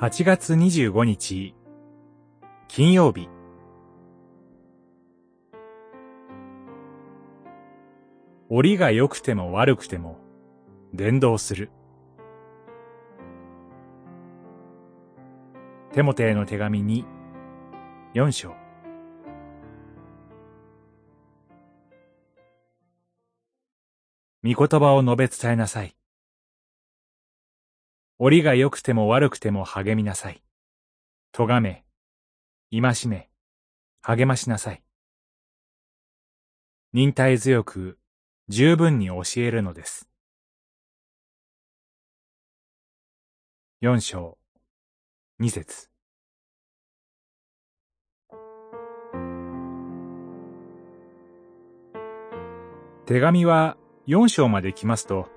8月25日、金曜日。折りが良くても悪くても、伝道する。テモテへの手紙に、4章。御言葉を述べ伝えなさい。折りが良くても悪くても励みなさい。咎め、戒め、励ましなさい。忍耐強く、十分に教えるのです。四章、二節。手紙は四章まで来ますと、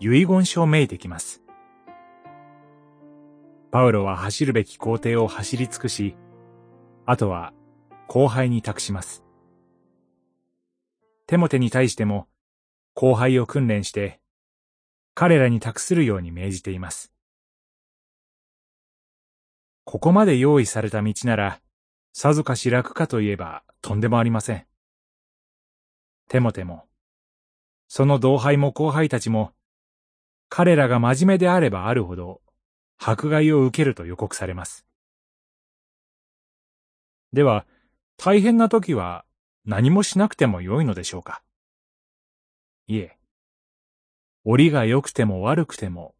遺言書めいてきます。パウロは走るべき工程を走り尽くし、あとは後輩に託します。テモテに対しても後輩を訓練して、彼らに託するように命じています。ここまで用意された道なら、さぞかし楽かといえばとんでもありません。テモテも、その同輩も後輩たちも、彼らが真面目であればあるほど迫害を受けると予告されます。では、大変な時は何もしなくてもよいのでしょうか？いえ、折が良くても悪くても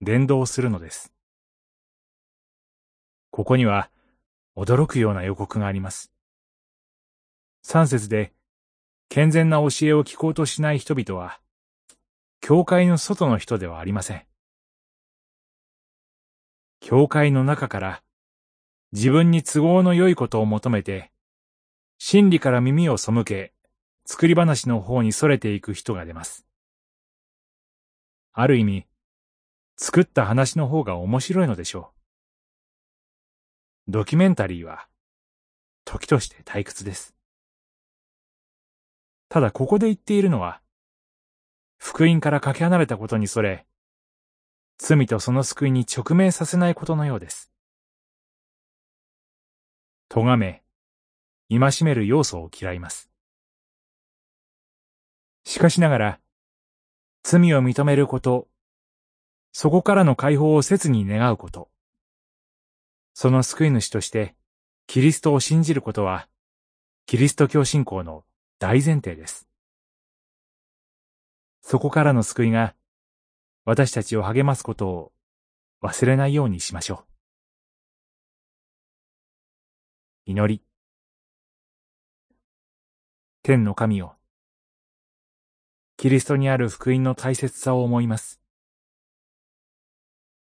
伝道するのです。ここには驚くような予告があります。三節で、健全な教えを聞こうとしない人々は、教会の外の人ではありません。教会の中から自分に都合の良いことを求めて、真理から耳を背け、作り話の方に逸れていく人が出ます。ある意味、作った話の方が面白いのでしょう。ドキュメンタリーは、時として退屈です。ただここで言っているのは、福音からかけ離れたことにそれ、罪とその救いに直面させないことのようです。咎め、戒める要素を嫌います。しかしながら、罪を認めること、そこからの解放を切に願うこと、その救い主として、キリストを信じることは、キリスト教信仰の大前提です。そこからの救いが、私たちを励ますことを忘れないようにしましょう。祈り。天の神を。キリストにある福音の大切さを思います。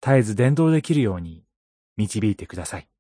絶えず伝道できるように導いてください。